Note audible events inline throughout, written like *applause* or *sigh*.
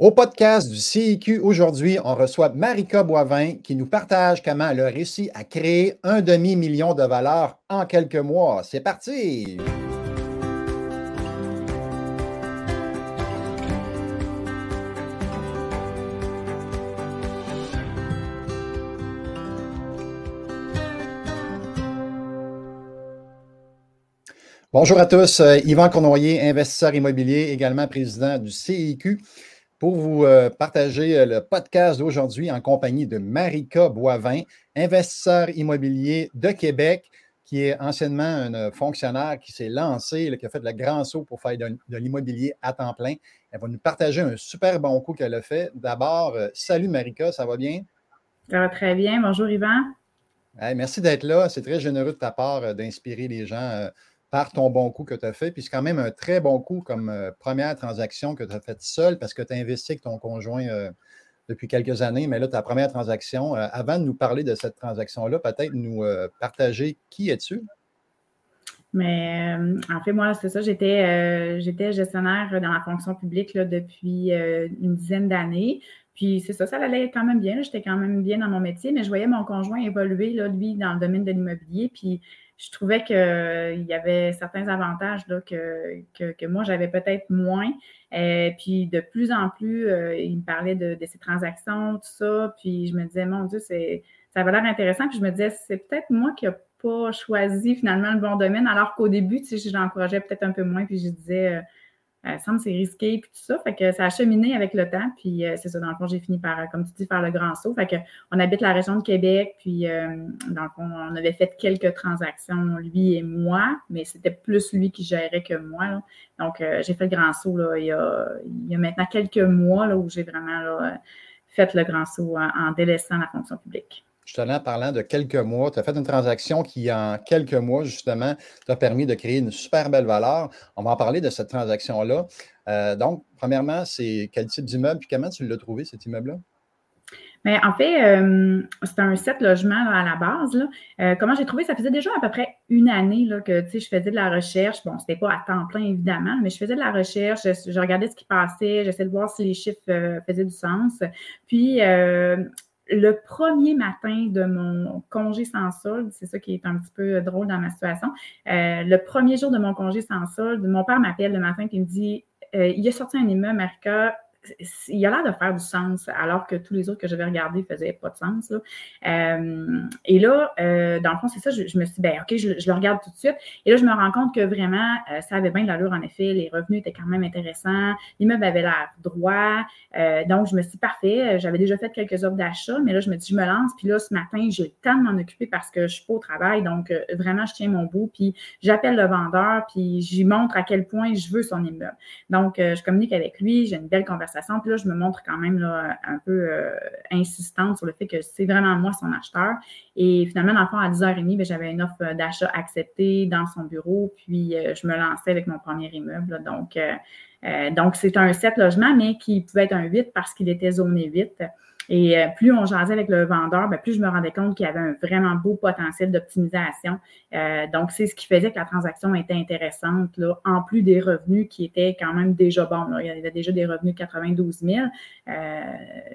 Au podcast du CIQ aujourd'hui, on reçoit Marika Boivin qui nous partage comment elle a réussi à créer un demi-million de valeurs en quelques mois. C'est parti! Bonjour à tous, euh, Yvan Cournoyer, investisseur immobilier, également président du CIQ pour vous euh, partager euh, le podcast d'aujourd'hui en compagnie de Marika Boivin, investisseur immobilier de Québec, qui est anciennement un fonctionnaire qui s'est lancé, qui a fait le grand saut pour faire de, l'immobilier à temps plein. Elle va nous partager un super bon coup qu'elle a fait. D'abord, euh, salut Marika, ça va bien? Ça va très bien. Bonjour Yvan. merci d'être là. C'est très généreux de ta part d'inspirer les gens par ton bon coup que tu as fait. Puis c'est quand même un très bon coup comme euh, première transaction que tu as faite seule parce que tu as investi avec ton conjoint euh, depuis quelques années. Mais là, ta première transaction, euh, avant de nous parler de cette transaction-là, peut-être nous partager qui es-tu? Mais en fait, moi, c'est ça, j'étais, gestionnaire dans la fonction publique depuis une dizaine d'années. Puis c'est ça, ça allait quand même bien. J'étais quand même bien dans mon métier, mais je voyais mon conjoint évoluer, là, lui, dans le domaine de l'immobilier. Puis je trouvais qu'il y avait certains avantages là, que, que, moi, j'avais peut-être moins. Euh, puis de plus en plus, euh, il me parlait de, de, ses transactions, tout ça. Puis je me disais, mon Dieu, c'est, ça avait l'air intéressant. Puis je me disais, c'est peut-être moi qui n'ai pas choisi finalement le bon domaine, alors qu'au début, tu sais, j'encourageais peut-être un peu moins. Puis je disais, euh, euh, semble c'est risqué, puis tout ça. Fait que ça a cheminé avec le temps, puis euh, c'est ça, dans le fond, j'ai fini par, comme tu dis, faire le grand saut. Fait que on habite la région de Québec, puis euh, dans le fond, on avait fait quelques transactions, lui et moi, mais c'était plus lui qui gérait que moi. Donc, j'ai fait le grand saut là, il, y a, il y a maintenant quelques mois là, où j'ai vraiment là, fait le grand saut en délaissant la fonction publique justement, en parlant de quelques mois, tu as fait une transaction qui, en quelques mois, justement, t'a permis de créer une super belle valeur. On va en parler de cette transaction-là. Euh, donc, premièrement, c'est quel type d'immeuble et comment tu l'as trouvé, cet immeuble-là? Mais en fait, euh, c'était un set logement à la base. Euh, comment j'ai trouvé? Ça faisait déjà à peu près une année là, que je faisais de la recherche. Bon, c'était pas à temps plein, évidemment, mais je faisais de la recherche, je, regardais ce qui passait, j'essayais de voir si les chiffres faisaient du sens. Puis, le premier matin de mon congé sans solde, c'est ça qui est un petit peu drôle dans ma situation. Euh, le premier jour de mon congé sans solde, mon père m'appelle le matin et me dit euh, Il a sorti un immeuble, Marika, il a l'air de faire du sens, alors que tous les autres que j'avais regardés faisaient pas de sens. Euh, et là, euh, dans le fond, c'est ça, je, me suis dit, ben, OK, je, le regarde tout de suite. Et là, je me rends compte que vraiment, euh, ça avait bien de l'allure, en effet. Les revenus étaient quand même intéressants. L'immeuble avait l'air droit. donc, je me suis dit, parfait, j'avais déjà fait quelques offres d'achat, mais là, je me dis, je me lance. Puis là, ce matin, j'ai le temps de m'en occuper parce que je suis pas au travail. Donc, vraiment, je tiens mon bout. Puis, j'appelle le vendeur, puis j'y montre à quel point je veux son immeuble. Donc, je communique avec lui, j'ai une belle conversation puis là, je me montre quand même un peu euh, insistante sur le fait que c'est vraiment moi son acheteur. Et finalement, dans le fond, à 10h30, ben, j'avais une offre d'achat acceptée dans son bureau. Puis euh, je me lançais avec mon premier immeuble. Donc, euh, donc c'est un 7 logements, mais qui pouvait être un 8 parce qu'il était zoné 8. Et euh, plus on jasait avec le vendeur, ben, plus je me rendais compte qu'il y avait un vraiment beau potentiel d'optimisation. Euh, donc, c'est ce qui faisait que la transaction était intéressante, là, en plus des revenus qui étaient quand même déjà bons. Là. Il y avait déjà des revenus de 92 000, euh,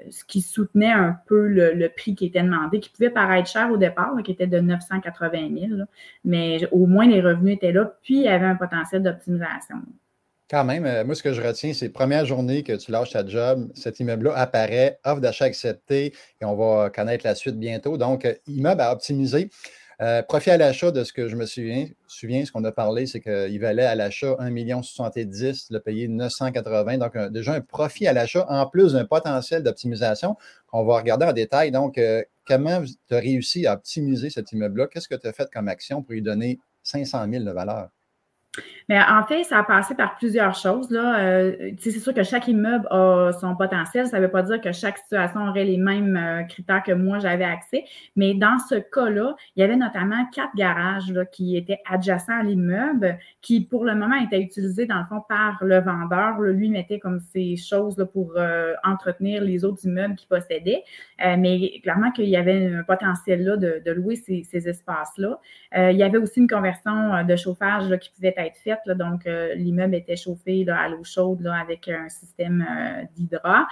ce qui soutenait un peu le, prix qui était demandé, qui pouvait paraître cher au départ, qui était de 980 000, mais au moins les revenus étaient là, puis il y avait un potentiel d'optimisation. Quand même, euh, moi, ce que je retiens, c'est première journée que tu lâches ta job, cet immeuble-là apparaît, offre d'achat acceptée, et on va connaître la suite bientôt. Donc, euh, immeuble à optimiser. Euh, profit à l'achat, de ce que je me souviens, ce qu'on a parlé, c'est qu'il valait à l'achat 1 70 le payer 980 Donc, déjà un profit à l'achat en plus d'un potentiel d'optimisation qu'on va regarder en détail. Donc, comment tu as réussi à optimiser cet immeuble-là? Qu'est-ce que tu as fait comme action pour lui donner 500 000 de valeur? Mais en fait, ça a passé par plusieurs choses. Euh, c'est sûr que chaque immeuble a son potentiel. Ça ne veut pas dire que chaque situation aurait les mêmes euh, critères que moi j'avais accès. Mais dans ce cas-là, il y avait notamment quatre garages là, qui étaient adjacents à l'immeuble, qui pour le moment étaient utilisés dans le fond par le vendeur. lui mettait comme ces choses là, pour euh, entretenir les autres immeubles qu'il possédait. mais clairement qu'il y avait un potentiel là, de, louer ces, ces espaces-là. il y avait aussi une conversion de chauffage qui pouvait être être faite. donc, l'immeuble était chauffé à l'eau chaude avec un système d'hydra.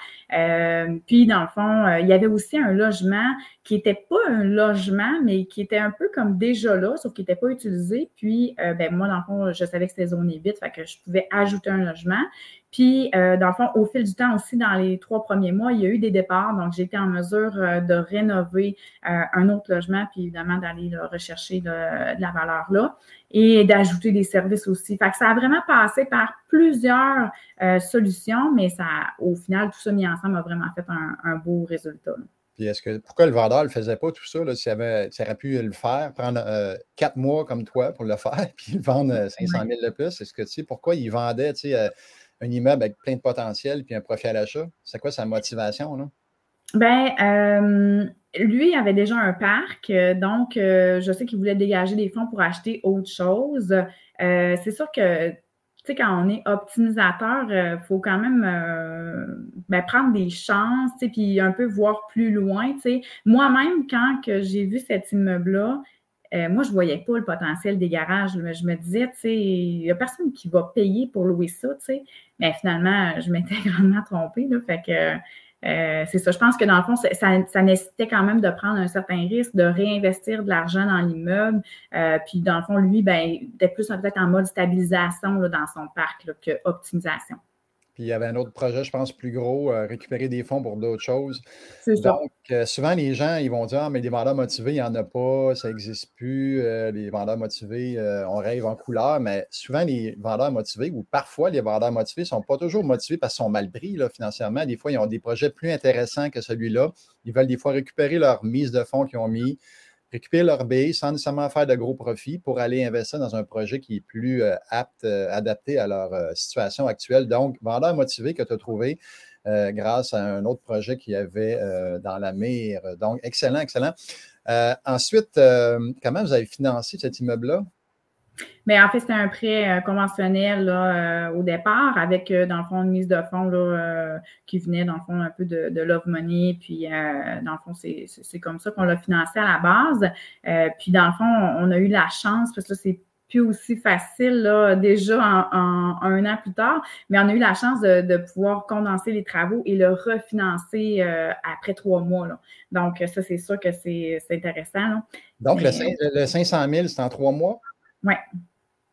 puis, dans le fond, il y avait aussi un logement qui n'était pas un logement, mais qui était un peu comme déjà là, sauf qu'il n'était pas utilisé. Puis, ben, moi, dans le fond, je savais que c'était zone vite, fait que je pouvais ajouter un logement. Puis, euh, dans le fond, au fil du temps aussi, dans les trois premiers mois, il y a eu des départs. Donc, j'ai été en mesure euh, de rénover euh, un autre logement, puis évidemment d'aller rechercher de, la valeur là et d'ajouter des services aussi. Fait que ça a vraiment passé par plusieurs solutions, mais ça, au final, tout ça mis ensemble a vraiment fait un, beau résultat. Puis est-ce que pourquoi le vendeur ne faisait pas tout ça? S'il avait, aurait pu le faire, prendre quatre mois comme toi pour le faire, *laughs* puis vendre 500 000 de plus, est-ce que tu sais pourquoi il vendait tu sais, un immeuble avec plein de potentiel puis un profit à l'achat? C'est quoi sa motivation? Là? Ben, euh, lui avait déjà un parc, euh, donc euh, je sais qu'il voulait dégager des fonds pour acheter autre chose. c'est sûr que, tu sais, quand on est optimisateur, il faut quand même ben, prendre des chances, puis un peu voir plus loin. Moi-même, quand j'ai vu cet immeuble-là, euh, moi, je ne voyais pas le potentiel des garages. Mais je me disais, tu sais, il n'y a personne qui va payer pour louer ça, tu sais. Mais finalement, je m'étais *laughs* grandement trompée, là. Fait que euh, c'est ça. Je pense que dans le fond, ça, nécessitait quand même de prendre un certain risque, de réinvestir de l'argent dans l'immeuble. Euh, puis dans le fond, lui, ben, était plus peut-être en mode stabilisation là, dans son parc que optimisation. Puis il y avait un autre projet, je pense, plus gros, euh, récupérer des fonds pour d'autres choses. C'est ça. Donc, euh, souvent, les gens, ils vont dire Ah, mais des vendeurs motivés, il n'y en a pas, ça n'existe plus. Euh, les vendeurs motivés, on rêve en couleur. Mais souvent, les vendeurs motivés, ou parfois, les vendeurs motivés ne sont pas toujours motivés parce qu'ils sont mal pris là, financièrement. Des fois, ils ont des projets plus intéressants que celui-là. Ils veulent des fois récupérer leur mise de fonds qu'ils ont mis récupérer leur bille sans nécessairement faire de gros profits pour aller investir dans un projet qui est plus euh, apte, euh, adapté à leur euh, situation actuelle. Donc, vendeur motivé que tu as trouvé grâce à un autre projet qu'il y avait dans la mire. Donc, excellent, excellent. ensuite, comment vous avez financé cet immeuble-là? Mais en fait, c'était un prêt euh, conventionnel euh, au départ avec, euh, dans le fond, une mise de fonds qui venait, dans le fond, un peu de, Love Money. Puis, dans le fond, c'est comme ça qu'on l'a financé à la base. puis, dans le fond, on a eu la chance, parce que c'est plus aussi facile là, déjà en, un an plus tard, mais on a eu la chance de, pouvoir condenser les travaux et le refinancer après trois mois. Donc, ça, c'est sûr que c'est intéressant. Donc, le, le 500 000, c'est en trois mois? Oui.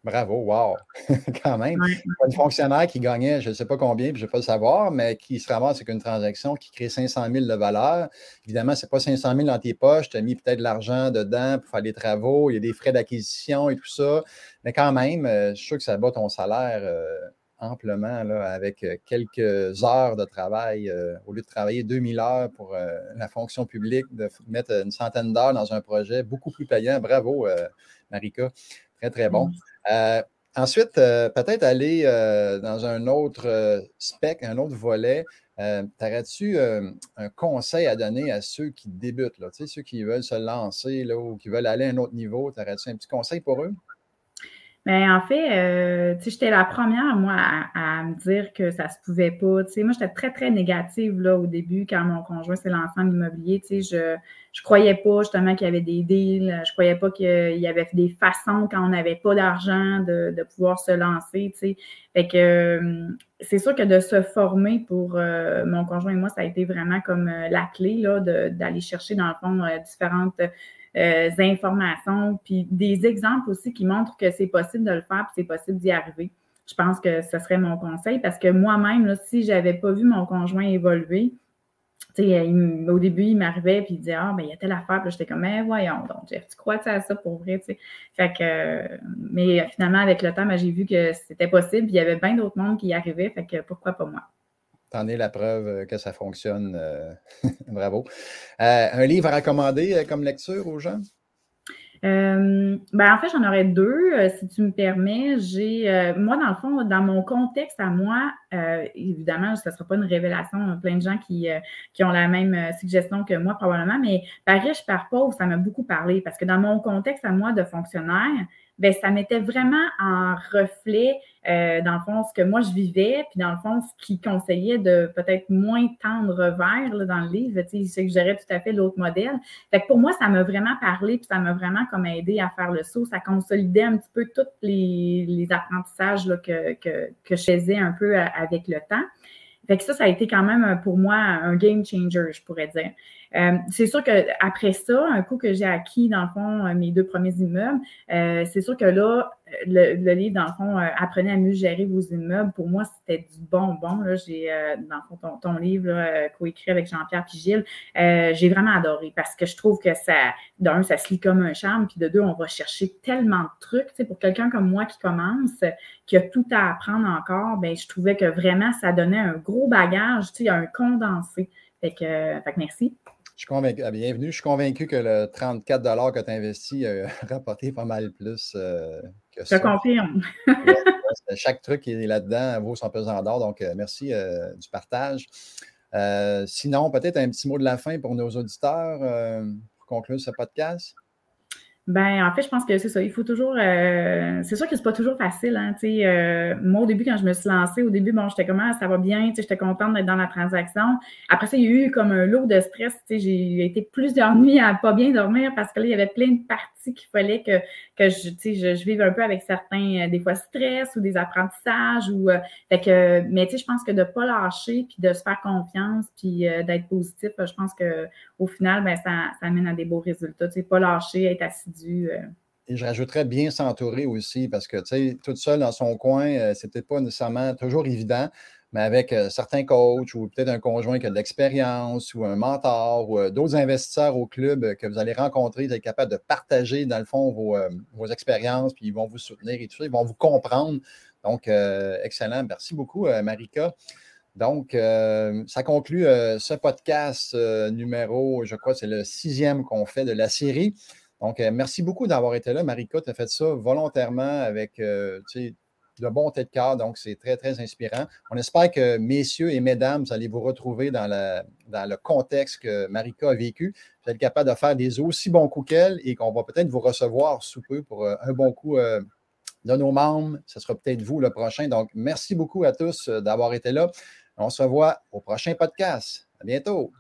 Bravo, wow! *laughs* Quand même. Un fonctionnaire qui gagnait, je ne sais pas combien, puis je ne vais pas le savoir, mais qui se ramasse avec une transaction qui crée 500 000 de valeur. Évidemment, ce n'est pas 500 000 dans tes poches. Tu as mis peut-être de l'argent dedans pour faire des travaux. Il y a des frais d'acquisition et tout ça. Mais quand même, euh, je suis sûr que ça bat ton salaire euh, amplement là, avec euh, quelques heures de travail. au lieu de travailler 2000 heures pour la fonction publique, de mettre une centaine d'heures dans un projet beaucoup plus payant. Bravo, Marika. Très, très bon. Euh, ensuite, euh, peut-être aller euh, dans un autre spec, un autre volet. T'aurais-tu un conseil à donner à ceux qui débutent, là, ceux qui veulent se lancer là, ou qui veulent aller à un autre niveau? T'aurais-tu un petit conseil pour eux? Mais en fait, euh, j'étais la première, moi, à, me dire que ça se pouvait pas. sais, moi, j'étais très, très négative là, au début quand mon conjoint s'est lancé en immobilier. Je ne croyais pas justement qu'il y avait des deals. Je croyais pas qu'il y avait des façons quand on n'avait pas d'argent de, de, pouvoir se lancer. sais. Fait que euh, c'est sûr que de se former pour euh, mon conjoint et moi, ça a été vraiment comme euh, la clé d'aller chercher, dans le fond, différentes euh, informations, puis des exemples aussi qui montrent que c'est possible de le faire, puis c'est possible d'y arriver. Je pense que ce serait mon conseil parce que moi-même, si je n'avais pas vu mon conjoint évoluer, au début, il m'arrivait puis il disait Ah, ben, il y a telle affaire. Puis j'étais comme, mais voyons donc, tu crois à ça pour vrai? Fait que, mais finalement, avec le temps, ben, j'ai vu que c'était possible. Puis il y avait bien d'autres mondes qui y arrivaient. Fait que pourquoi pas moi? T'en es la preuve euh, que ça fonctionne. Euh, *laughs* bravo. Euh, un livre à recommander comme lecture aux gens? ben en fait, j'en aurais deux, si tu me permets. J'ai, moi, dans le fond, dans mon contexte à moi, évidemment, ce ne sera pas une révélation, plein de gens qui, qui ont la même suggestion que moi, probablement, mais par riche, par pauvre, ça m'a beaucoup parlé parce que dans mon contexte à moi de fonctionnaire, ben ça mettait vraiment en reflet, euh, dans le fond, ce que moi je vivais, puis dans le fond, ce qui conseillait de peut-être moins tendre vers là, dans le livre. Tu sais, que j'aurais tout à fait l'autre modèle. Fait que pour moi, ça m'a vraiment parlé, puis ça m'a vraiment comme aidé à faire le saut. Ça consolidait un petit peu tous les, les apprentissages là, que, que, que je faisais un peu euh, avec le temps. Fait que ça, ça a été quand même euh, pour moi un game changer, je pourrais dire. Euh, c'est sûr qu'après ça, un coup que j'ai acquis, dans le fond, euh, mes deux premiers immeubles, euh, c'est sûr que là, le, livre, dans le fond, Apprenez à mieux gérer vos immeubles, pour moi, c'était du bonbon. Là, j'ai, dans le fond, ton, livre, coécrit avec Jean-Pierre Pigil, j'ai vraiment adoré parce que je trouve que ça, d'un, ça se lit comme un charme, puis de deux, on va chercher tellement de trucs. Pour quelqu'un comme moi qui commence, qui a tout à apprendre encore, ben je trouvais que vraiment, ça donnait un gros bagage, un condensé. Fait que, fait que merci. Je suis convaincu, ah, bienvenue. Je suis convaincu que le 34 que tu as investi a *laughs* rapporté pas mal plus euh, que ça. Je confirme. *laughs* chaque truc qui est là-dedans vaut son pesant d'or. Donc, euh, merci euh, du partage. sinon, peut-être un petit mot de la fin pour nos auditeurs pour conclure ce podcast. Ben, en fait, je pense que c'est ça. Il faut toujours. Euh, c'est sûr que c'est pas toujours facile. Hein, euh, moi, au début, quand je me suis lancée, au début, bon, j'étais comment ah, ça va bien, j'étais contente d'être dans la transaction. Après ça, il y a eu comme un lot de stress. J'ai été plusieurs *laughs* nuits à pas bien dormir parce que là, il y avait plein de parties qu'il fallait que, que je, je, je vive un peu avec certains, euh, des fois, stress ou des apprentissages. Ou, euh, fait que, mais je pense que de ne pas lâcher, puis de se faire confiance, puis d'être positif, je pense qu'au final, ben, ça, ça mène à des beaux résultats. Pas lâcher, être assidu euh. Et je rajouterais bien s'entourer aussi, parce que, tu sais, toute seule dans son coin, euh, c'est peut-être pas nécessairement toujours évident, mais avec euh, certains coachs ou peut-être un conjoint qui a de l'expérience ou un mentor ou d'autres investisseurs au club que vous allez rencontrer, vous êtes capable de partager, dans le fond, vos, expériences, puis ils vont vous soutenir et tout ça, ils vont vous comprendre. Donc, excellent. Merci beaucoup, Marika. Donc, ça conclut ce podcast numéro, je crois, c'est le sixième qu'on fait de la série. Donc, euh, merci beaucoup d'avoir été là. Marika, tu as fait ça volontairement avec euh, de bon tête de cœur. Donc, c'est très, très inspirant. On espère que, messieurs et mesdames, vous allez vous retrouver dans, le contexte que Marika a vécu. Vous êtes capable de faire des aussi bons coups qu'elle et qu'on va peut-être vous recevoir sous peu pour euh, un bon coup de nos membres. Ce sera peut-être vous le prochain. Donc, merci beaucoup à tous d'avoir été là. On se revoit au prochain podcast. À bientôt.